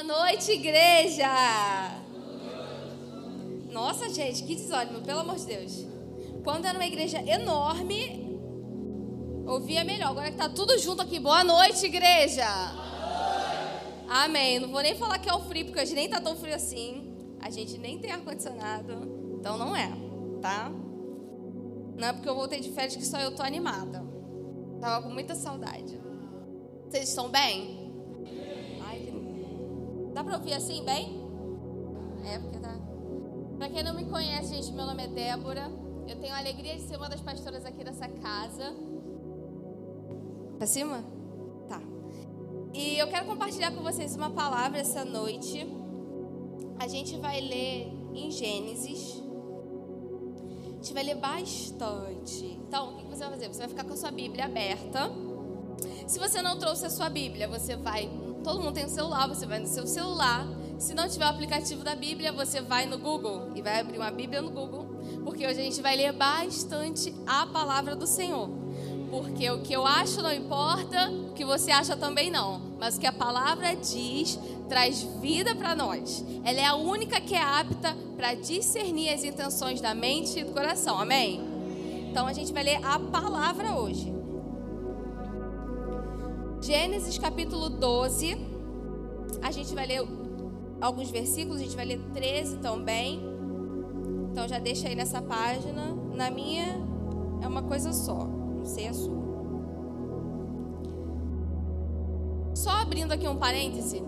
Boa noite, igreja! Nossa, gente, que desânimo, pelo amor de Deus. Quando era uma igreja enorme, ouvia melhor. Agora que tá tudo junto aqui. Boa noite, igreja! Amém. Não vou nem falar que é o frio, porque hoje nem tá tão frio assim. A gente nem tem ar-condicionado. Então não é, tá? Não é porque eu voltei de férias que só eu tô animada. Tava com muita saudade. Vocês estão bem? Dá pra ouvir assim, bem? É, porque tá. Pra quem não me conhece, gente, meu nome é Débora. Eu tenho a alegria de ser uma das pastoras aqui dessa casa. Pra cima? Tá. E eu quero compartilhar com vocês uma palavra essa noite. A gente vai ler em Gênesis. A gente vai ler bastante. Então, o que você vai fazer? Você vai ficar com a sua Bíblia aberta. Se você não trouxe a sua Bíblia, você vai. Todo mundo tem um celular, você vai no seu celular. Se não tiver o aplicativo da Bíblia, você vai no Google e vai abrir uma Bíblia no Google. Porque hoje a gente vai ler bastante a palavra do Senhor. Porque o que eu acho não importa, o que você acha também não. Mas o que a palavra diz traz vida para nós. Ela é a única que é apta para discernir as intenções da mente e do coração. Amém? Então a gente vai ler a palavra hoje. Gênesis capítulo 12. A gente vai ler alguns versículos, a gente vai ler 13 também. Então já deixa aí nessa página. Na minha é uma coisa só, não sei a sua. Só abrindo aqui um parêntese,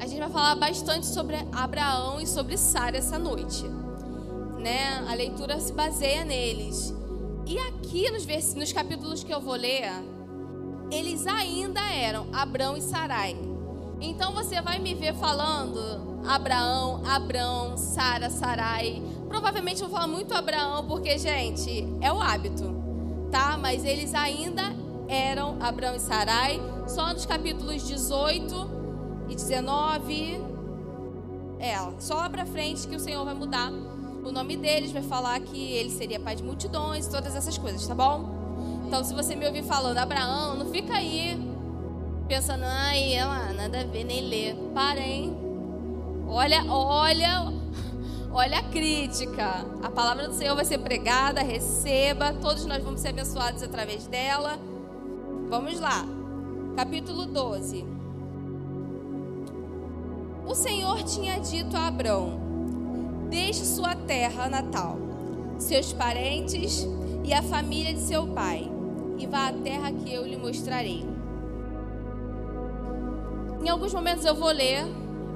a gente vai falar bastante sobre Abraão e sobre Sara essa noite. Né? A leitura se baseia neles. E aqui nos, nos capítulos que eu vou ler, eles ainda eram Abrão e Sarai. Então você vai me ver falando Abraão, Abrão, Sara, Sarai. Provavelmente eu vou falar muito Abraão, porque, gente, é o hábito, tá? Mas eles ainda eram Abrão e Sarai, só nos capítulos 18 e 19. É, só lá pra frente que o Senhor vai mudar o nome deles, vai falar que ele seria pai de multidões, todas essas coisas, tá bom? Então, se você me ouvir falando Abraão, não fica aí pensando, ai, ela nada a ver, nem ler. Parem. Olha, olha, olha a crítica. A palavra do Senhor vai ser pregada, receba. Todos nós vamos ser abençoados através dela. Vamos lá. Capítulo 12. O Senhor tinha dito a Abraão: Deixe sua terra natal, seus parentes e a família de seu pai, e vá à terra que eu lhe mostrarei. Em alguns momentos eu vou ler,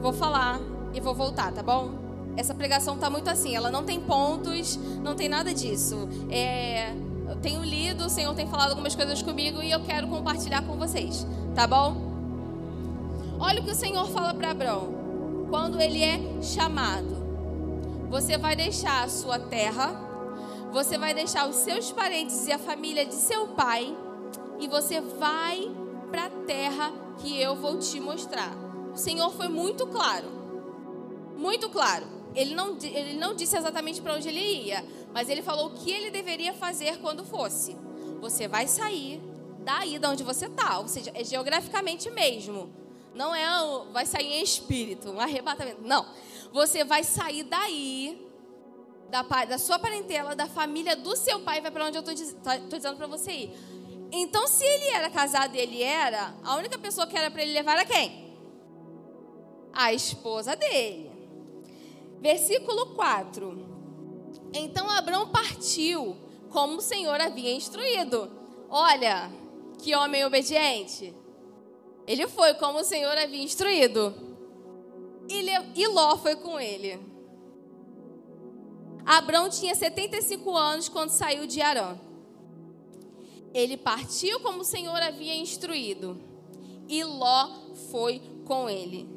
vou falar e vou voltar, tá bom? Essa pregação tá muito assim, ela não tem pontos, não tem nada disso. É, eu tenho lido, o Senhor tem falado algumas coisas comigo e eu quero compartilhar com vocês, tá bom? Olha o que o Senhor fala para Abraão. Quando ele é chamado, você vai deixar a sua terra, você vai deixar os seus parentes e a família de seu pai, e você vai para a terra que eu vou te mostrar. O Senhor foi muito claro, muito claro. Ele não, ele não disse exatamente para onde ele ia, mas ele falou o que ele deveria fazer quando fosse. Você vai sair daí de onde você está, ou seja, é geograficamente mesmo. Não é vai sair em espírito, um arrebatamento. Não. Você vai sair daí da, da sua parentela, da família do seu pai, vai para onde eu estou tá, dizendo para você ir. Então, se ele era casado e ele era, a única pessoa que era para ele levar era quem? A esposa dele. Versículo 4. Então Abraão partiu, como o Senhor havia instruído. Olha, que homem obediente. Ele foi como o Senhor havia instruído. E Ló foi com ele. Abraão tinha 75 anos quando saiu de Arã. Ele partiu como o Senhor havia instruído. E Ló foi com ele.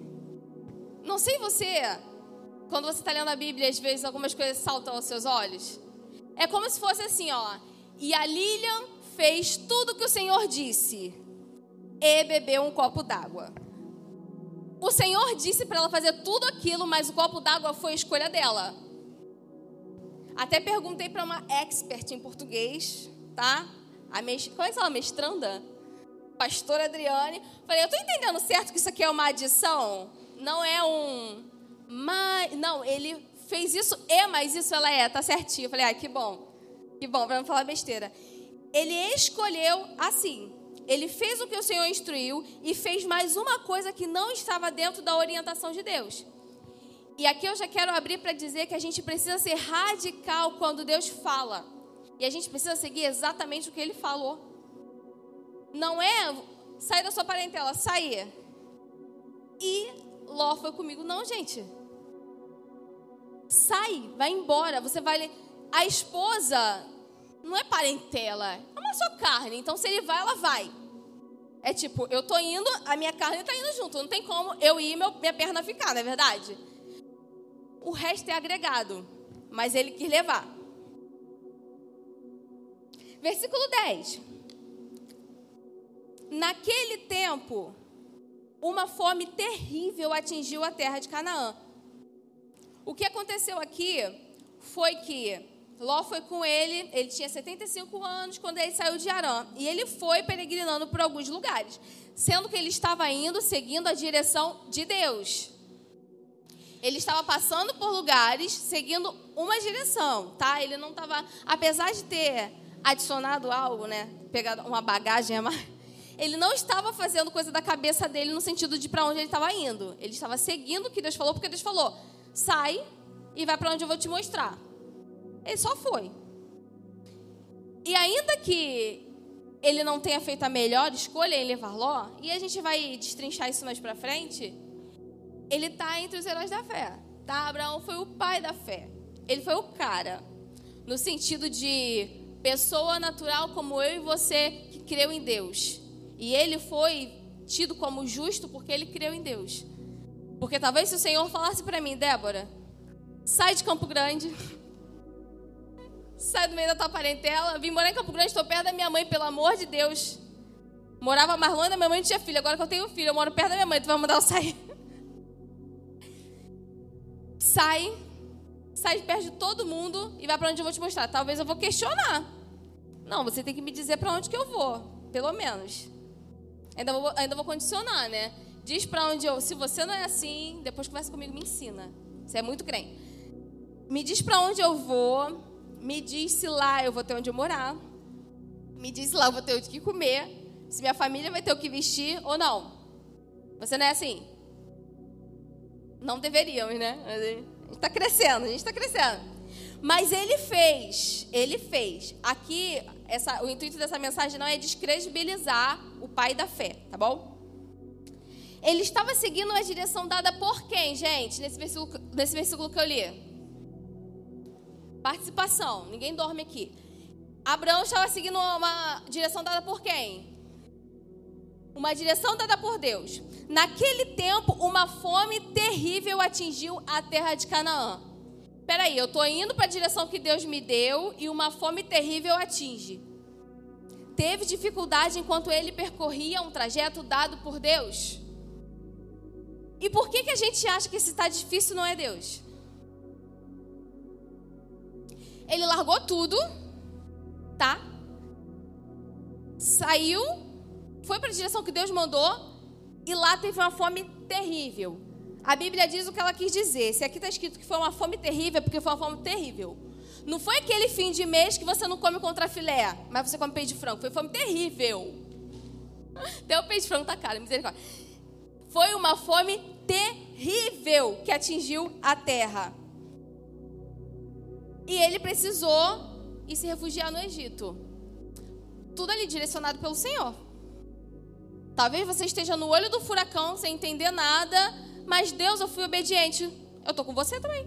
Não sei você, quando você está lendo a Bíblia, às vezes algumas coisas saltam aos seus olhos. É como se fosse assim, ó. E a Lilian fez tudo o que o Senhor disse e bebeu um copo d'água. O Senhor disse para ela fazer tudo aquilo, mas o copo d'água foi escolha dela. Até perguntei para uma expert em português, tá? A mes... Qual é ela? Mestranda? Pastora Adriane. Falei, eu estou entendendo certo que isso aqui é uma adição? não é um mas, não, ele fez isso e mas isso ela é, tá certinho. Falei, ah, que bom. Que bom, para não falar besteira. Ele escolheu assim. Ele fez o que o Senhor instruiu e fez mais uma coisa que não estava dentro da orientação de Deus. E aqui eu já quero abrir para dizer que a gente precisa ser radical quando Deus fala. E a gente precisa seguir exatamente o que ele falou. Não é sair da sua parentela, sair. E Ló foi comigo. Não, gente. Sai, vai embora. Você vai. A esposa não é parentela, é uma só carne. Então, se ele vai, ela vai. É tipo, eu tô indo, a minha carne tá indo junto. Não tem como eu ir e minha perna ficar, não é verdade? O resto é agregado, mas ele quis levar. Versículo 10. Naquele tempo, uma fome terrível atingiu a terra de Canaã. O que aconteceu aqui foi que Ló foi com ele, ele tinha 75 anos quando ele saiu de Arã. E ele foi peregrinando por alguns lugares, sendo que ele estava indo seguindo a direção de Deus. Ele estava passando por lugares seguindo uma direção, tá? Ele não estava, apesar de ter adicionado algo, né? Pegado uma bagagem a mais, ele não estava fazendo coisa da cabeça dele no sentido de para onde ele estava indo. Ele estava seguindo o que Deus falou, porque Deus falou: sai e vai para onde eu vou te mostrar. Ele só foi. E ainda que ele não tenha feito a melhor escolha em levar Ló, e a gente vai destrinchar isso mais para frente, ele está entre os heróis da fé. Tá? Abraão foi o pai da fé. Ele foi o cara. No sentido de pessoa natural como eu e você que creu em Deus. E ele foi tido como justo porque ele creu em Deus. Porque talvez se o Senhor falasse para mim, Débora, sai de Campo Grande, sai do meio da tua parentela, vim morar em Campo Grande, estou perto da minha mãe, pelo amor de Deus. Morava mais longe da minha mãe, não tinha filho. Agora que eu tenho filho, eu moro perto da minha mãe, tu vai mandar eu sair. Sai, sai de perto de todo mundo e vai para onde eu vou te mostrar. Talvez eu vou questionar. Não, você tem que me dizer para onde que eu vou, pelo menos. Ainda vou, ainda vou condicionar, né? Diz para onde eu. Se você não é assim, depois conversa comigo, me ensina. Você é muito crente. Me diz para onde eu vou me diz se lá eu vou ter onde morar, me diz se lá eu vou ter o que comer, se minha família vai ter o que vestir ou não. Você não é assim? Não deveríamos, né? A gente está crescendo, a gente está crescendo. Mas ele fez, ele fez. Aqui, essa, o intuito dessa mensagem não é descredibilizar o pai da fé, tá bom? Ele estava seguindo a direção dada por quem, gente? Nesse versículo, nesse versículo que eu li. Participação, ninguém dorme aqui. Abraão estava seguindo uma direção dada por quem? Uma direção dada por Deus. Naquele tempo, uma fome terrível atingiu a terra de Canaã. Peraí, eu estou indo para a direção que Deus me deu e uma fome terrível atinge. Teve dificuldade enquanto ele percorria um trajeto dado por Deus? E por que, que a gente acha que esse está difícil não é Deus? Ele largou tudo, tá? Saiu, foi para a direção que Deus mandou e lá teve uma fome terrível. A Bíblia diz o que ela quis dizer. Se aqui está escrito que foi uma fome terrível, é porque foi uma fome terrível. Não foi aquele fim de mês que você não come contra filé, mas você come peito de frango. Foi fome terrível. Até o peito de frango tá caro, misericórdia. Foi uma fome terrível que atingiu a terra. E ele precisou ir se refugiar no Egito. Tudo ali direcionado pelo Senhor. Talvez você esteja no olho do furacão sem entender nada, mas Deus, eu fui obediente. Eu tô com você também.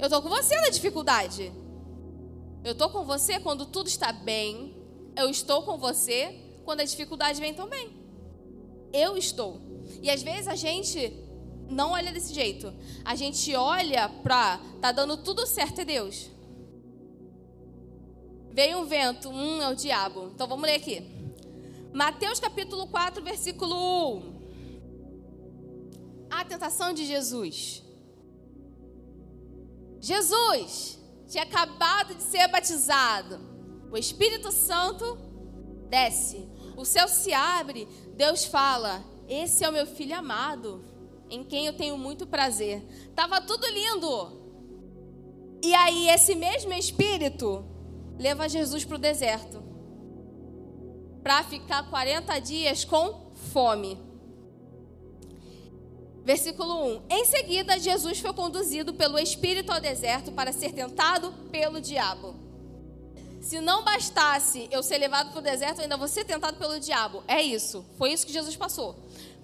Eu tô com você na dificuldade. Eu tô com você quando tudo está bem. Eu estou com você quando a dificuldade vem também. Eu estou. E às vezes a gente não olha desse jeito. A gente olha para tá dando tudo certo é Deus. Veio um vento, um é o diabo. Então vamos ler aqui. Mateus capítulo 4, versículo 1. A tentação de Jesus. Jesus tinha acabado de ser batizado. O Espírito Santo desce. O céu se abre. Deus fala: Esse é o meu filho amado em quem eu tenho muito prazer. Tava tudo lindo. E aí esse mesmo espírito leva Jesus para o deserto para ficar 40 dias com fome. Versículo 1: Em seguida, Jesus foi conduzido pelo Espírito ao deserto para ser tentado pelo diabo. Se não bastasse eu ser levado para o deserto, ainda vou ser tentado pelo diabo. É isso. Foi isso que Jesus passou.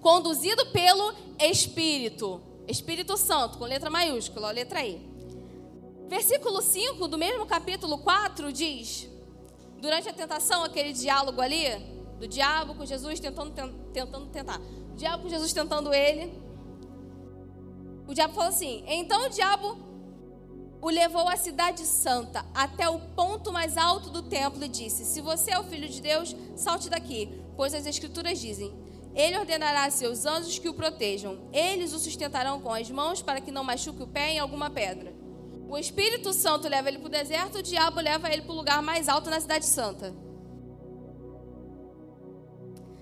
Conduzido pelo Espírito. Espírito Santo, com letra maiúscula, letra E. Versículo 5 do mesmo capítulo 4 diz: Durante a tentação, aquele diálogo ali, do diabo com Jesus tentando, tentando tentar. O diabo com Jesus tentando ele. O diabo falou assim: Então o diabo o levou à cidade santa, até o ponto mais alto do templo, e disse: Se você é o filho de Deus, salte daqui, pois as Escrituras dizem: Ele ordenará a seus anjos que o protejam, eles o sustentarão com as mãos para que não machuque o pé em alguma pedra. O Espírito Santo leva ele para o deserto, o diabo leva ele para o lugar mais alto na cidade santa.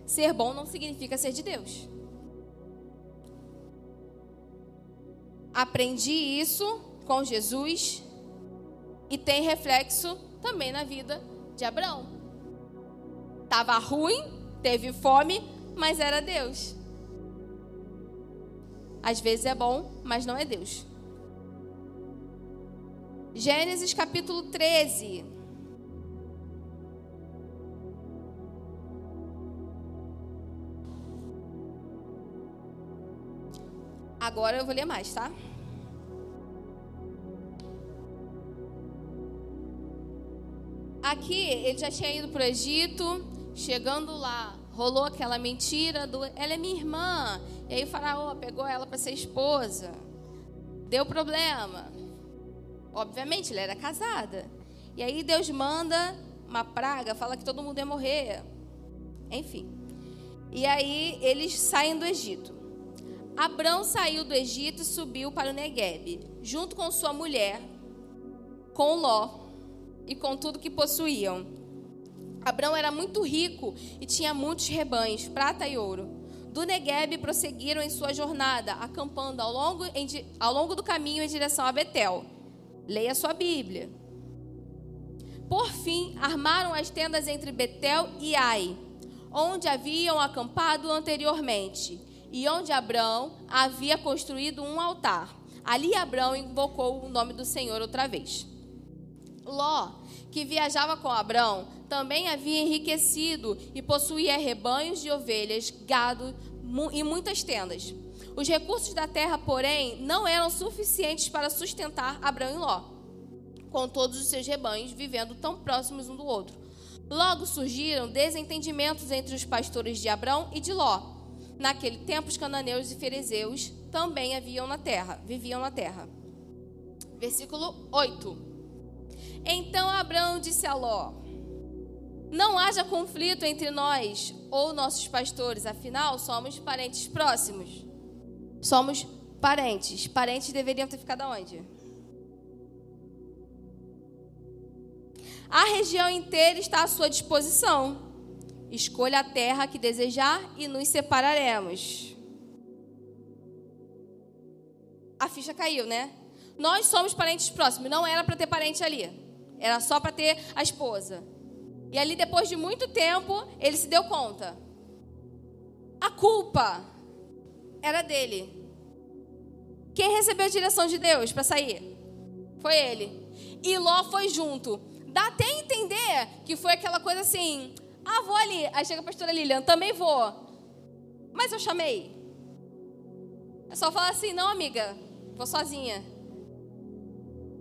Ser bom não significa ser de Deus. Aprendi isso com Jesus e tem reflexo também na vida de Abraão. Tava ruim, teve fome, mas era Deus. Às vezes é bom, mas não é Deus. Gênesis capítulo 13. Agora eu vou ler mais, tá? Aqui ele já tinha ido para o Egito, chegando lá, rolou aquela mentira do ela é minha irmã. E aí o faraó pegou ela para ser esposa. Deu problema. Obviamente, ela era casada. E aí Deus manda uma praga, fala que todo mundo ia morrer. Enfim. E aí eles saem do Egito. Abrão saiu do Egito e subiu para o Negueb, junto com sua mulher, com Ló e com tudo que possuíam. Abrão era muito rico e tinha muitos rebanhos, prata e ouro. Do Negueb prosseguiram em sua jornada, acampando ao longo, em, ao longo do caminho em direção a Betel. Leia sua Bíblia. Por fim, armaram as tendas entre Betel e Ai, onde haviam acampado anteriormente, e onde Abrão havia construído um altar. Ali Abrão invocou o nome do Senhor outra vez. Ló, que viajava com Abrão, também havia enriquecido e possuía rebanhos de ovelhas, gado e muitas tendas. Os recursos da terra, porém, não eram suficientes para sustentar Abrão e Ló, com todos os seus rebanhos vivendo tão próximos um do outro. Logo surgiram desentendimentos entre os pastores de Abrão e de Ló. Naquele tempo, os cananeus e ferezeus também haviam na terra, viviam na terra. Versículo 8. Então Abraão disse a Ló: Não haja conflito entre nós ou nossos pastores, afinal somos parentes próximos. Somos parentes. Parentes deveriam ter ficado onde? A região inteira está à sua disposição. Escolha a terra que desejar e nos separaremos. A ficha caiu, né? Nós somos parentes próximos, não era para ter parente ali. Era só para ter a esposa. E ali, depois de muito tempo, ele se deu conta. A culpa era dele. Quem recebeu a direção de Deus para sair? Foi ele. E Ló foi junto. Dá até entender que foi aquela coisa assim: ah, vou ali. Aí chega a pastora Lilian, também vou. Mas eu chamei. É só falar assim: não, amiga, vou sozinha.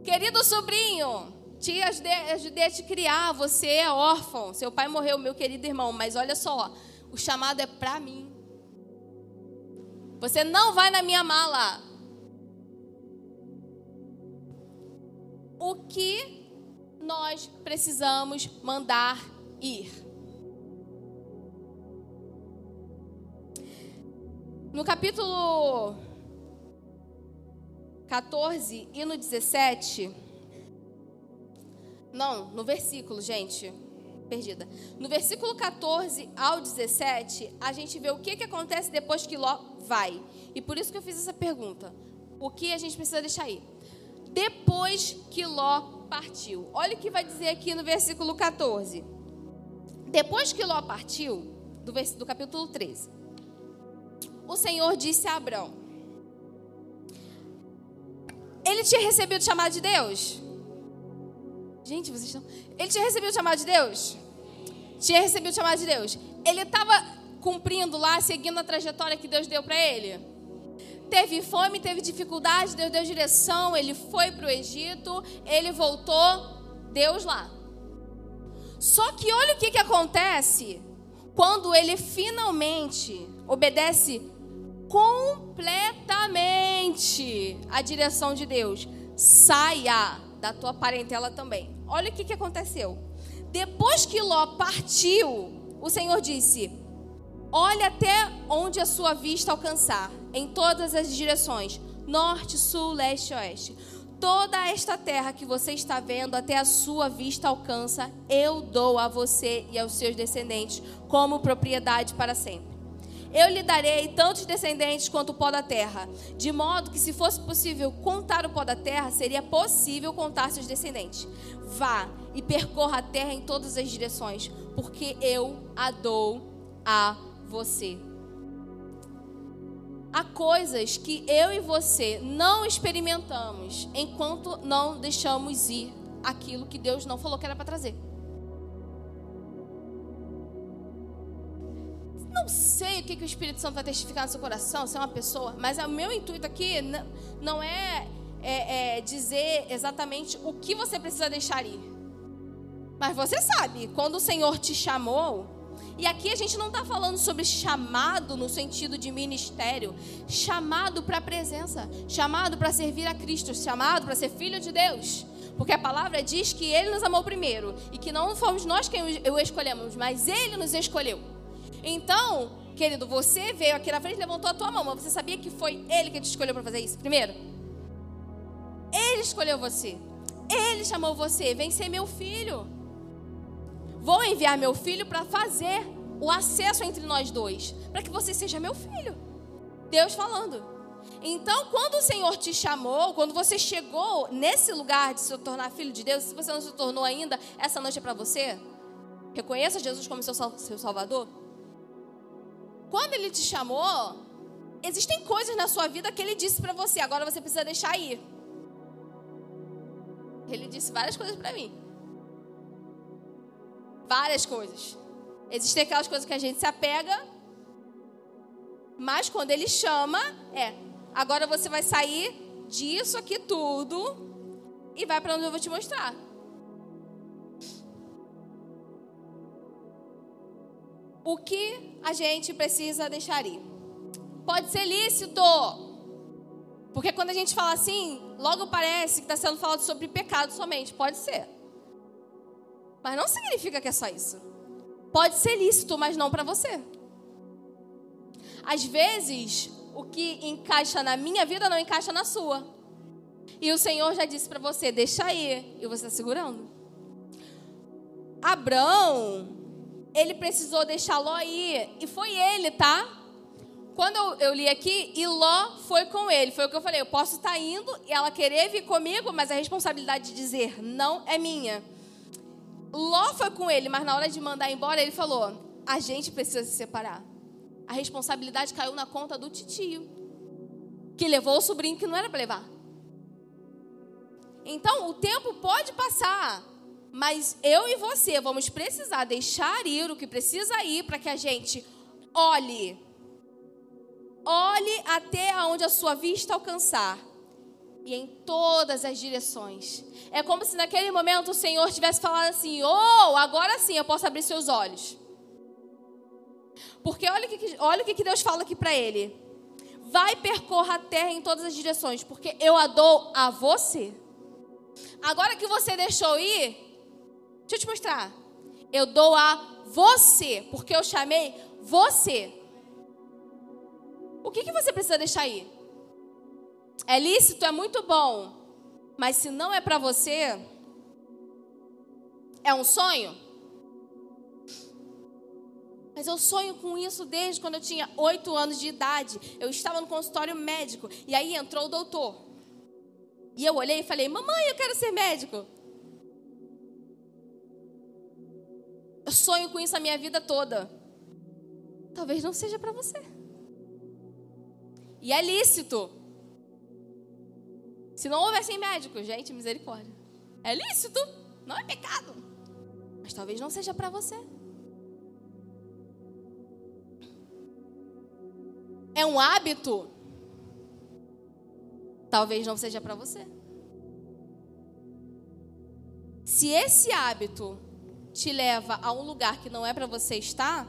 Querido sobrinho, te ajudei a te criar, você é órfão, seu pai morreu, meu querido irmão, mas olha só, o chamado é para mim. Você não vai na minha mala. O que nós precisamos mandar ir? No capítulo 14 e no 17, não, no versículo, gente. Perdida. No versículo 14 ao 17, a gente vê o que, que acontece depois que Ló vai. E por isso que eu fiz essa pergunta. O que a gente precisa deixar aí? Depois que Ló partiu. Olha o que vai dizer aqui no versículo 14. Depois que Ló partiu, do, do capítulo 13, o Senhor disse a Abraão: Ele tinha recebido o chamado de Deus? Gente, vocês estão. Ele tinha recebido o chamado de Deus? Tinha recebido o chamado de Deus. Ele estava cumprindo lá, seguindo a trajetória que Deus deu para ele? Teve fome, teve dificuldade, Deus deu direção, ele foi para o Egito, ele voltou, Deus lá. Só que olha o que, que acontece quando ele finalmente obedece completamente a direção de Deus. Saia da tua parentela também. Olha o que, que aconteceu. Depois que Ló partiu, o Senhor disse: Olha até onde a sua vista alcançar, em todas as direções norte, sul, leste oeste. Toda esta terra que você está vendo, até a sua vista alcança, eu dou a você e aos seus descendentes como propriedade para sempre. Eu lhe darei tantos descendentes quanto o pó da terra, de modo que, se fosse possível contar o pó da terra, seria possível contar seus descendentes. Vá e percorra a terra em todas as direções, porque eu a dou a você. Há coisas que eu e você não experimentamos enquanto não deixamos ir aquilo que Deus não falou que era para trazer. Sei o que, que o Espírito Santo vai testificar no seu coração, se é uma pessoa, mas o meu intuito aqui não é, é, é dizer exatamente o que você precisa deixar ir. Mas você sabe, quando o Senhor te chamou, e aqui a gente não está falando sobre chamado no sentido de ministério, chamado para a presença, chamado para servir a Cristo, chamado para ser filho de Deus. Porque a palavra diz que Ele nos amou primeiro e que não fomos nós quem o escolhemos, mas Ele nos escolheu. Então, querido, você veio aqui na frente levantou a tua mão, mas você sabia que foi Ele que te escolheu para fazer isso? Primeiro, Ele escolheu você. Ele chamou você, vem ser meu filho. Vou enviar meu filho para fazer o acesso entre nós dois, para que você seja meu filho. Deus falando. Então, quando o Senhor te chamou, quando você chegou nesse lugar de se tornar filho de Deus, se você não se tornou ainda, essa noite é para você. Reconheça Jesus como seu, seu Salvador. Quando ele te chamou, existem coisas na sua vida que ele disse para você, agora você precisa deixar ir. Ele disse várias coisas para mim. Várias coisas. Existem aquelas coisas que a gente se apega, mas quando ele chama, é, agora você vai sair disso aqui tudo e vai para onde eu vou te mostrar. O que a gente precisa deixar ir. Pode ser lícito, porque quando a gente fala assim, logo parece que está sendo falado sobre pecado somente. Pode ser. Mas não significa que é só isso. Pode ser lícito, mas não para você. Às vezes, o que encaixa na minha vida não encaixa na sua. E o Senhor já disse para você: deixa aí. E você está segurando. Abraão ele precisou deixar Ló ir. E foi ele, tá? Quando eu, li aqui, e Ló foi com ele. Foi o que eu falei. Eu posso estar tá indo e ela querer vir comigo, mas a responsabilidade de dizer não é minha. Ló foi com ele, mas na hora de mandar embora, ele falou: a gente precisa se separar. A responsabilidade caiu na conta do titio, que levou o sobrinho que não era para levar. Então, o tempo pode passar, mas eu e você vamos precisar deixar ir o que precisa ir para que a gente olhe. Olhe até onde a sua vista alcançar. E em todas as direções. É como se naquele momento o Senhor tivesse falado assim: Oh, agora sim eu posso abrir seus olhos. Porque olha o que, olha o que Deus fala aqui para ele. Vai percorra a terra em todas as direções, porque eu a dou a você. Agora que você deixou ir, Deixa eu te mostrar. Eu dou a você, porque eu chamei você. O que, que você precisa deixar aí? É lícito, é muito bom. Mas se não é para você, é um sonho? Mas eu sonho com isso desde quando eu tinha oito anos de idade. Eu estava no consultório médico e aí entrou o doutor. E eu olhei e falei: Mamãe, eu quero ser médico. Eu sonho com isso a minha vida toda. Talvez não seja para você. E é lícito. Se não houvessem médicos, gente, misericórdia. É lícito, não é pecado. Mas talvez não seja para você. é um hábito, talvez não seja para você. Se esse hábito te leva a um lugar que não é para você estar,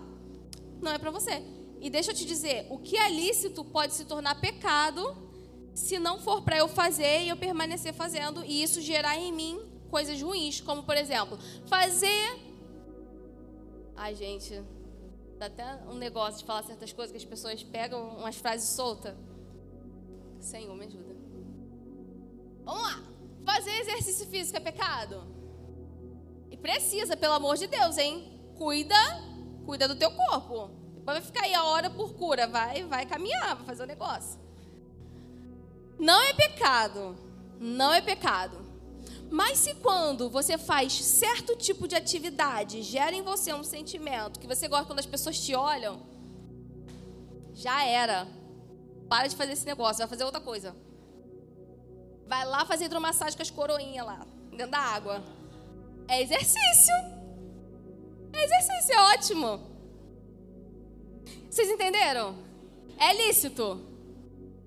não é para você. E deixa eu te dizer, o que é lícito pode se tornar pecado se não for para eu fazer e eu permanecer fazendo e isso gerar em mim coisas ruins, como por exemplo, fazer Ai, gente, Dá até um negócio de falar certas coisas que as pessoas pegam umas frases soltas. Senhor, me ajuda. Vamos lá. Fazer exercício físico é pecado? E precisa, pelo amor de Deus, hein? Cuida, cuida do teu corpo. Vai ficar aí a hora por cura. Vai, vai caminhar, vai fazer o um negócio. Não é pecado. Não é pecado. Mas se quando você faz certo tipo de atividade, gera em você um sentimento que você gosta quando as pessoas te olham, já era. Para de fazer esse negócio, vai fazer outra coisa. Vai lá fazer hidromassagem com as coroinhas lá, dentro da água. É exercício. É exercício, é ótimo. Vocês entenderam? É lícito.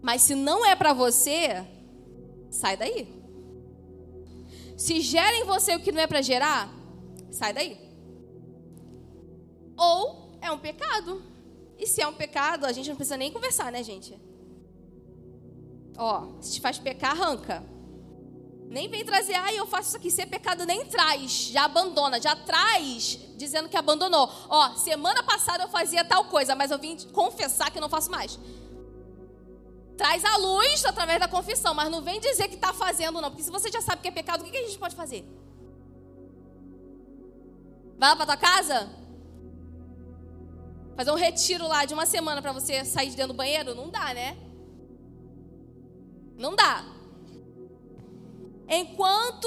Mas se não é para você, sai daí. Se gera em você o que não é para gerar, sai daí. Ou é um pecado. E se é um pecado, a gente não precisa nem conversar, né, gente? Ó, se te faz pecar, arranca. Nem vem trazer, ah, eu faço isso aqui. Se é pecado, nem traz. Já abandona. Já traz dizendo que abandonou. Ó, semana passada eu fazia tal coisa, mas eu vim confessar que não faço mais. Traz a luz através da confissão, mas não vem dizer que está fazendo, não. Porque se você já sabe que é pecado, o que a gente pode fazer? Vai lá para tua casa? Fazer um retiro lá de uma semana para você sair de dentro do banheiro? Não dá, né? Não dá. Enquanto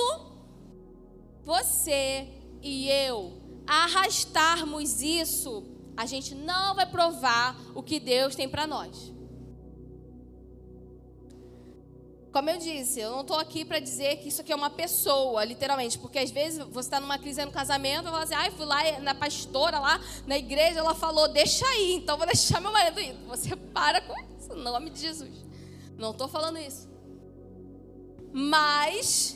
você e eu arrastarmos isso, a gente não vai provar o que Deus tem para nós. Como eu disse, eu não estou aqui para dizer que isso aqui é uma pessoa, literalmente, porque às vezes você está numa crise no casamento e fala assim, ai, ah, fui lá na pastora lá, na igreja, ela falou, deixa aí, então vou deixar meu marido ir. Você para com isso, em nome de Jesus. Não estou falando isso. Mas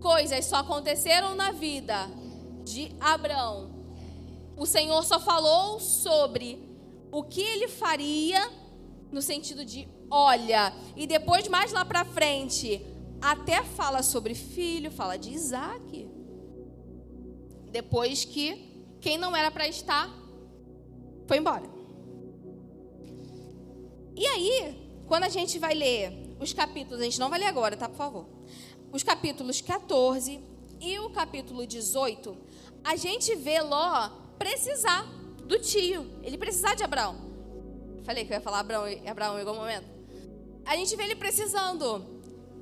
coisas só aconteceram na vida de Abraão. O Senhor só falou sobre o que ele faria no sentido de olha. E depois, mais lá para frente, até fala sobre filho, fala de Isaac. Depois que quem não era para estar foi embora. E aí, quando a gente vai ler os capítulos, a gente não vai ler agora, tá, por favor? Os capítulos 14 e o capítulo 18, a gente vê Ló precisar do tio, ele precisar de Abraão. Falei que eu ia falar Abraão, Abraão em algum momento a gente vê ele precisando.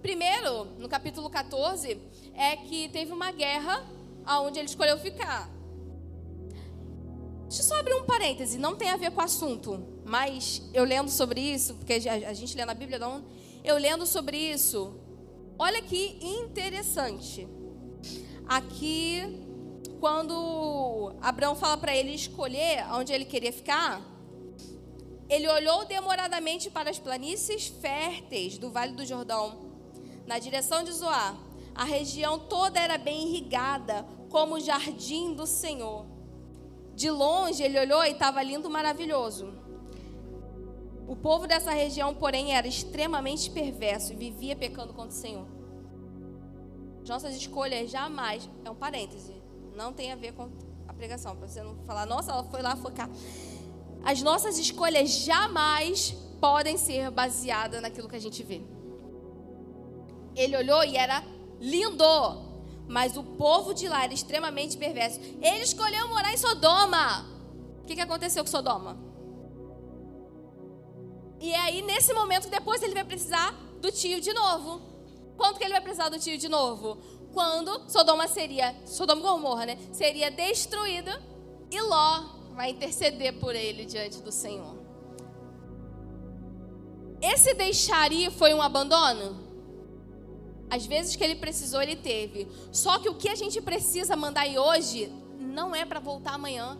Primeiro, no capítulo 14, é que teve uma guerra aonde ele escolheu ficar. Deixa eu só abrir um parêntese, não tem a ver com o assunto, mas eu lendo sobre isso, porque a gente lê na Bíblia, não, eu lendo sobre isso, olha que interessante. Aqui, quando Abraão fala para ele escolher onde ele queria ficar, ele olhou demoradamente para as planícies férteis do Vale do Jordão, na direção de Zoar. A região toda era bem irrigada, como o jardim do Senhor. De longe ele olhou e estava lindo, maravilhoso. O povo dessa região, porém, era extremamente perverso e vivia pecando contra o Senhor. Nossas escolhas jamais, é um parêntese, não tem a ver com a pregação, para você não falar, nossa, ela foi lá focar. As nossas escolhas jamais podem ser baseadas naquilo que a gente vê. Ele olhou e era lindo. mas o povo de lá era extremamente perverso. Ele escolheu morar em Sodoma. O que, aconteceu com Sodoma? E aí, nesse momento, depois ele vai precisar do tio de novo. Quando que ele vai precisar do tio de novo? Quando Sodoma seria, Sodoma e Gomorra, né? Seria destruída e Ló vai interceder por ele diante do Senhor. Esse deixar ir foi um abandono? Às vezes que ele precisou, ele teve. Só que o que a gente precisa mandar hoje não é para voltar amanhã.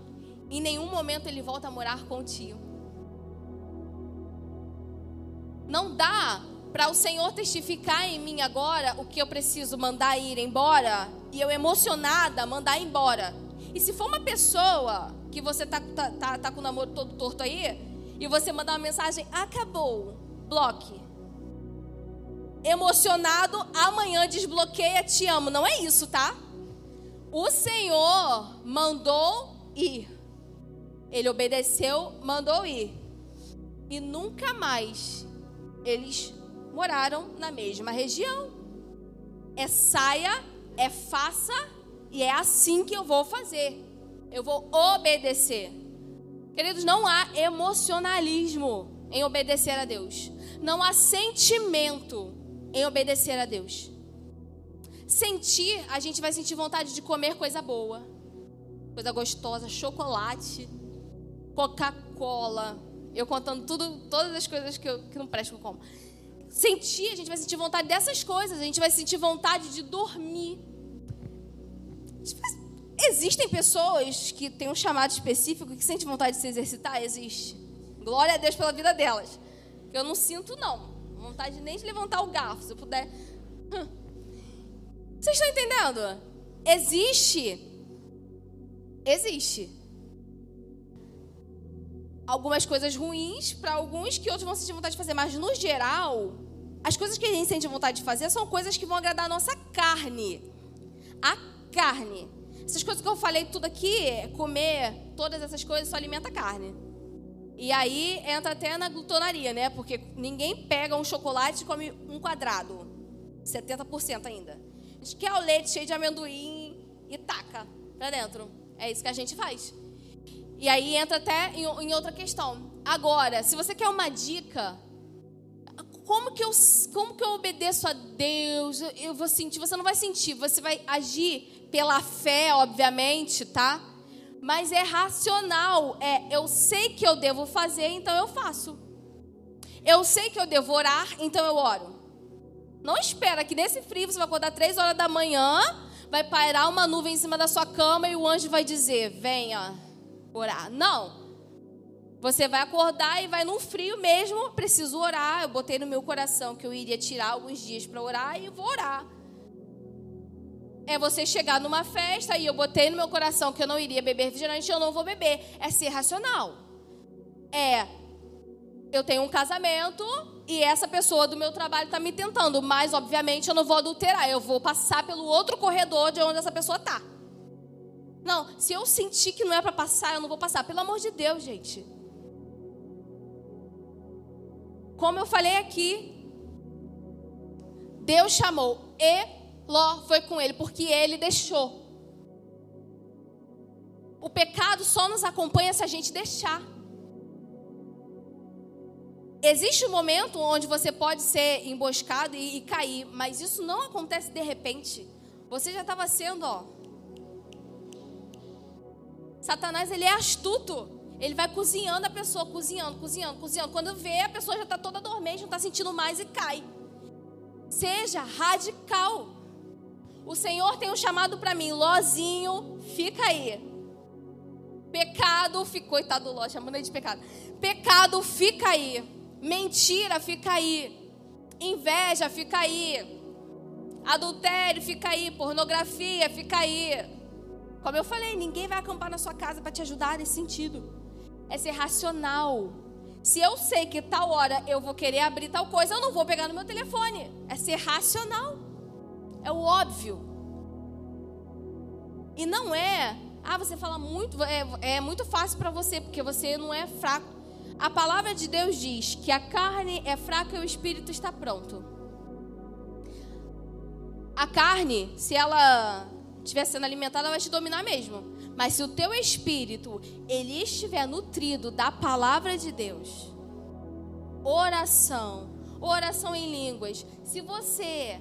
Em nenhum momento ele volta a morar com o tio. Não dá para o Senhor testificar em mim agora o que eu preciso mandar ir embora e eu emocionada mandar embora. E se for uma pessoa que você tá, tá, tá, tá com o namoro todo torto aí e você mandar uma mensagem, acabou, bloque. Emocionado, amanhã desbloqueia, te amo. Não é isso, tá? O Senhor mandou ir. Ele obedeceu, mandou ir. E nunca mais eles moraram na mesma região. É saia, é faça e é assim que eu vou fazer. Eu vou obedecer. Queridos, não há emocionalismo em obedecer a Deus. Não há sentimento em obedecer a Deus. Sentir, a gente vai sentir vontade de comer coisa boa, coisa gostosa, chocolate, Coca-Cola. Eu contando tudo, todas as coisas que, eu, que não prestam como. Sentir, a gente vai sentir vontade dessas coisas. A gente vai sentir vontade de dormir. Existem pessoas que têm um chamado específico que sentem vontade de se exercitar? Existe. Glória a Deus pela vida delas. Eu não sinto, não. Vontade nem de levantar o garfo, se eu puder. Hum. Vocês estão entendendo? Existe. Existe algumas coisas ruins para alguns que outros vão sentir vontade de fazer, mas no geral, as coisas que a gente sente vontade de fazer são coisas que vão agradar a nossa carne. A carne. Essas coisas que eu falei tudo aqui, comer todas essas coisas só alimenta a carne. E aí entra até na glutonaria, né? Porque ninguém pega um chocolate e come um quadrado. 70% ainda. A gente quer o leite cheio de amendoim e taca pra dentro. É isso que a gente faz. E aí entra até em, outra questão. Agora, se você quer uma dica, como que eu, como que eu obedeço a Deus? Eu, eu vou sentir, você não vai sentir, você vai agir pela fé, obviamente, tá? Mas é racional, é eu sei que eu devo fazer, então eu faço. Eu sei que eu devo orar, então eu oro. Não espera que nesse frio você vai acordar três horas da manhã, vai pairar uma nuvem em cima da sua cama e o anjo vai dizer: venha orar. Não. Você vai acordar e vai num frio mesmo, preciso orar. Eu botei no meu coração que eu iria tirar alguns dias para orar e vou orar. É você chegar numa festa e eu botei no meu coração que eu não iria beber refrigerante, eu não vou beber. É ser racional. É eu tenho um casamento e essa pessoa do meu trabalho está me tentando, mas obviamente eu não vou adulterar, eu vou passar pelo outro corredor de onde essa pessoa está. Não, se eu sentir que não é para passar, eu não vou passar. Pelo amor de Deus, gente. Como eu falei aqui, Deus chamou e Ló foi com ele porque ele deixou. O pecado só nos acompanha se a gente deixar. Existe um momento onde você pode ser emboscado e, e cair, mas isso não acontece de repente. Você já estava sendo, ó, Satanás, ele é astuto. Ele vai cozinhando a pessoa, cozinhando, cozinhando, cozinhando. Quando vê, a pessoa já está toda dormente, não está sentindo mais e cai. Seja radical. O Senhor tem um chamado para mim, Lozinho, fica aí. Pecado, fica, coitado do Ló, chamando ele de pecado. Pecado, fica aí. Mentira, fica aí. Inveja, fica aí. Adultério, fica aí. Pornografia, fica aí. Como eu falei, ninguém vai acampar na sua casa para te ajudar nesse sentido. É ser racional. Se eu sei que tal hora eu vou querer abrir tal coisa, eu não vou pegar no meu telefone. É ser racional. É o óbvio. E não é, ah, você fala muito, é, é muito fácil para você, porque você não é fraco. A palavra de Deus diz que a carne é fraca e o espírito está pronto. A carne, se ela estiver sendo alimentada, vai te dominar mesmo. Mas se o teu espírito ele estiver nutrido da palavra de Deus, oração, oração em línguas, se você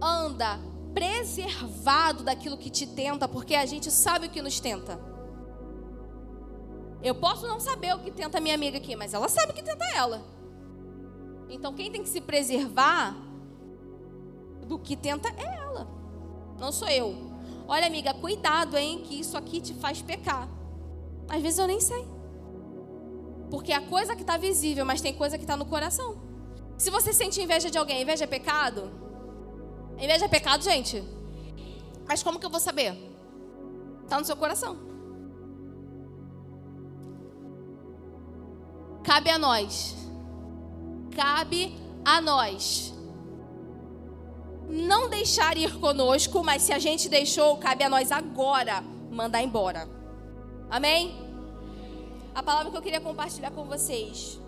anda preservado daquilo que te tenta, porque a gente sabe o que nos tenta. Eu posso não saber o que tenta minha amiga aqui, mas ela sabe o que tenta ela. Então quem tem que se preservar do que tenta é ela, não sou eu. Olha, amiga, cuidado, hein, que isso aqui te faz pecar. Às vezes eu nem sei. Porque a coisa que está visível, mas tem coisa que está no coração. Se você sente inveja de alguém, inveja é pecado? Inveja é pecado, gente? Mas como que eu vou saber? Está no seu coração. Cabe a nós. Cabe a nós. Não deixar ir conosco, mas se a gente deixou, cabe a nós agora mandar embora. Amém? A palavra que eu queria compartilhar com vocês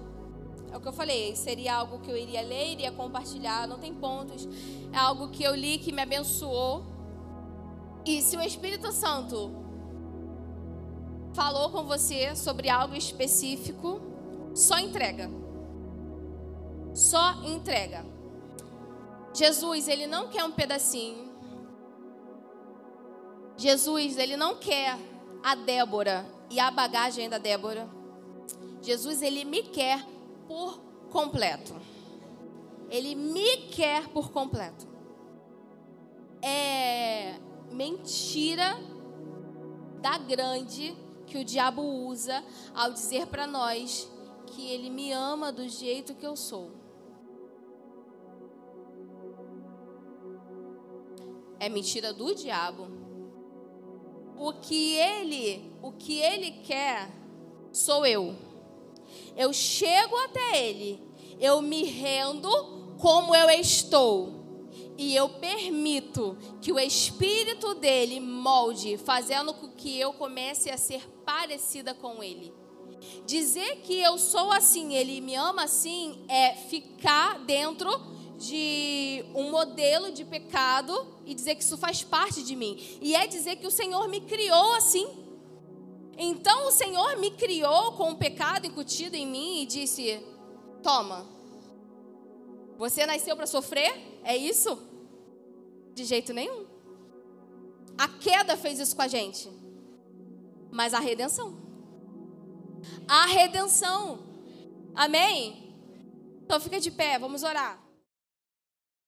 é o que eu falei, seria algo que eu iria ler, iria compartilhar, não tem pontos. É algo que eu li que me abençoou. E se o Espírito Santo falou com você sobre algo específico, só entrega. Só entrega. Jesus, ele não quer um pedacinho. Jesus, ele não quer a Débora e a bagagem da Débora. Jesus, ele me quer por completo. Ele me quer por completo. É mentira da grande que o diabo usa ao dizer para nós que ele me ama do jeito que eu sou. É mentira do diabo. O que ele, o que ele quer sou eu. Eu chego até Ele, eu me rendo como eu estou. E eu permito que o Espírito dele molde, fazendo com que eu comece a ser parecida com Ele. Dizer que eu sou assim, Ele me ama assim, é ficar dentro de um modelo de pecado e dizer que isso faz parte de mim. E é dizer que o Senhor me criou assim. Então o Senhor me criou com o pecado incutido em mim e disse: Toma, você nasceu para sofrer? É isso? De jeito nenhum. A queda fez isso com a gente, mas a redenção. A redenção. Amém? Então fica de pé, vamos orar.